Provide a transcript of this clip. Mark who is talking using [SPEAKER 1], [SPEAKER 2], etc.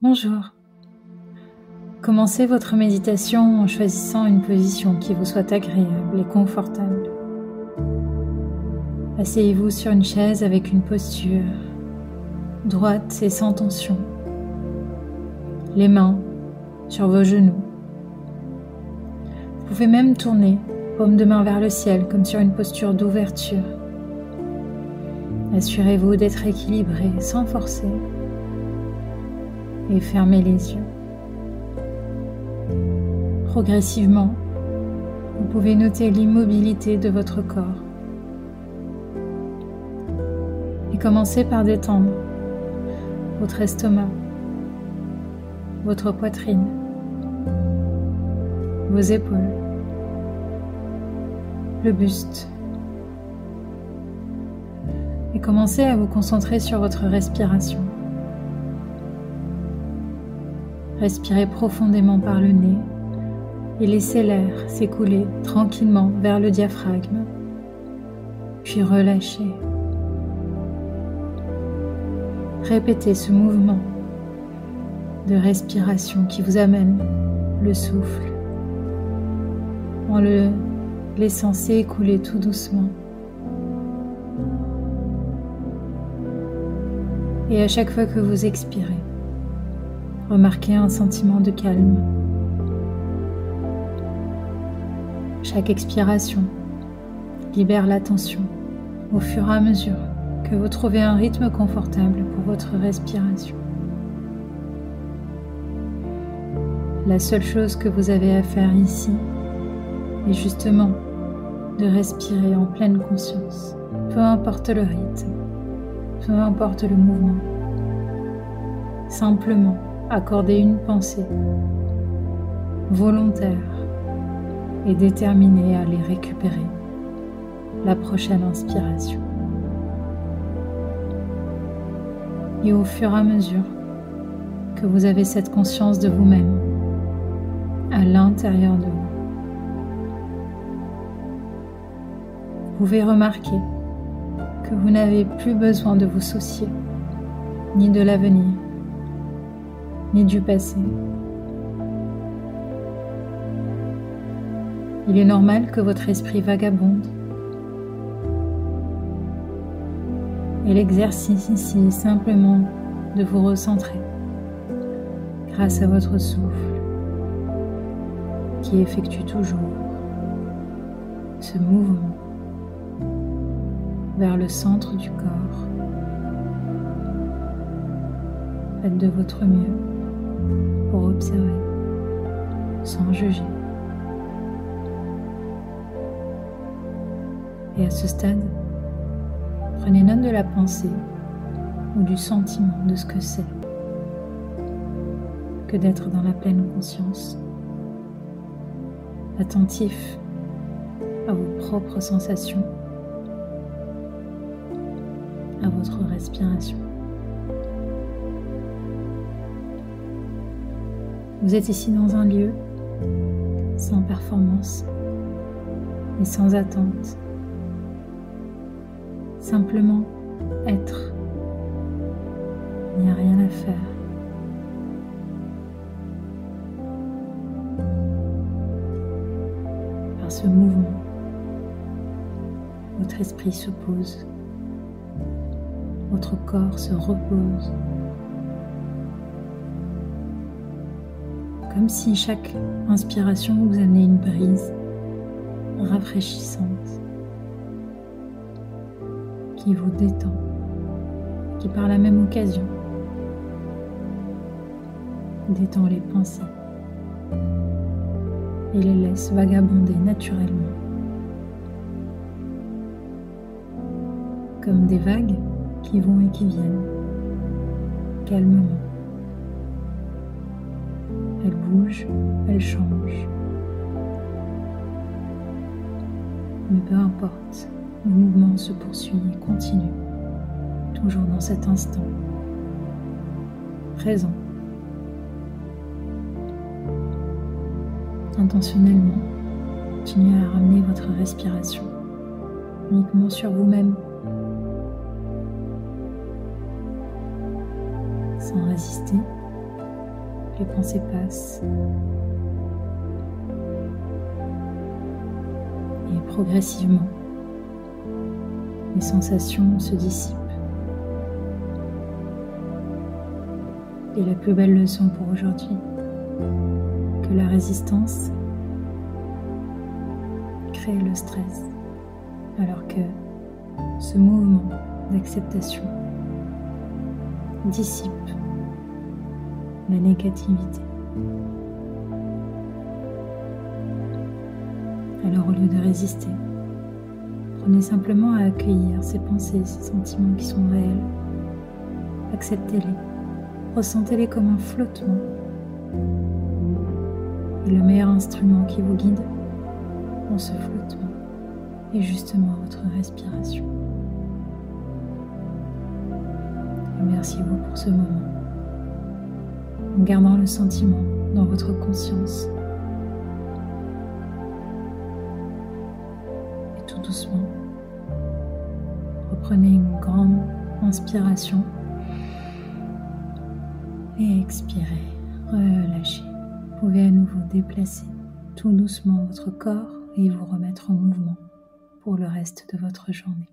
[SPEAKER 1] Bonjour. Commencez votre méditation en choisissant une position qui vous soit agréable et confortable. Asseyez-vous sur une chaise avec une posture droite et sans tension. Les mains sur vos genoux. Vous pouvez même tourner, paume de main vers le ciel, comme sur une posture d'ouverture. Assurez-vous d'être équilibré sans forcer et fermez les yeux. Progressivement, vous pouvez noter l'immobilité de votre corps. Et commencez par détendre votre estomac, votre poitrine, vos épaules, le buste. Et commencez à vous concentrer sur votre respiration. Respirez profondément par le nez et laissez l'air s'écouler tranquillement vers le diaphragme, puis relâchez. Répétez ce mouvement de respiration qui vous amène le souffle en le laissant s'écouler tout doucement. Et à chaque fois que vous expirez, remarquez un sentiment de calme. Chaque expiration libère la tension au fur et à mesure que vous trouvez un rythme confortable pour votre respiration. La seule chose que vous avez à faire ici est justement de respirer en pleine conscience, peu importe le rythme, peu importe le mouvement. Simplement accorder une pensée volontaire et déterminée à les récupérer la prochaine inspiration. Et au fur et à mesure que vous avez cette conscience de vous-même à l'intérieur de vous, vous pouvez remarquer que vous n'avez plus besoin de vous soucier ni de l'avenir, ni du passé. Il est normal que votre esprit vagabonde. Et l'exercice ici est simplement de vous recentrer grâce à votre souffle qui effectue toujours ce mouvement vers le centre du corps. Faites de votre mieux pour observer sans juger. Et à ce stade, prenez note de la pensée ou du sentiment de ce que c'est que d'être dans la pleine conscience, attentif à vos propres sensations, à votre respiration. Vous êtes ici dans un lieu sans performance et sans attente. Simplement être. Il n'y a rien à faire. Par ce mouvement, votre esprit se pose, votre corps se repose. Comme si chaque inspiration vous amenait une brise rafraîchissante qui vous détend, qui par la même occasion détend les pensées et les laisse vagabonder naturellement comme des vagues qui vont et qui viennent calmement. Elle bouge, elle change. Mais peu importe, le mouvement se poursuit et continue, toujours dans cet instant, présent. Intentionnellement, continuez à ramener votre respiration uniquement sur vous-même, sans résister les pensées passent. Et progressivement, les sensations se dissipent. Et la plus belle leçon pour aujourd'hui, que la résistance crée le stress, alors que ce mouvement d'acceptation dissipe la négativité. Alors au lieu de résister, prenez simplement à accueillir ces pensées, ces sentiments qui sont réels. Acceptez-les, ressentez-les comme un flottement. Et le meilleur instrument qui vous guide dans ce flottement est justement votre respiration. Remerciez-vous pour ce moment en gardant le sentiment dans votre conscience. Et tout doucement, reprenez une grande inspiration et expirez, relâchez. Vous pouvez à nouveau déplacer tout doucement votre corps et vous remettre en mouvement pour le reste de votre journée.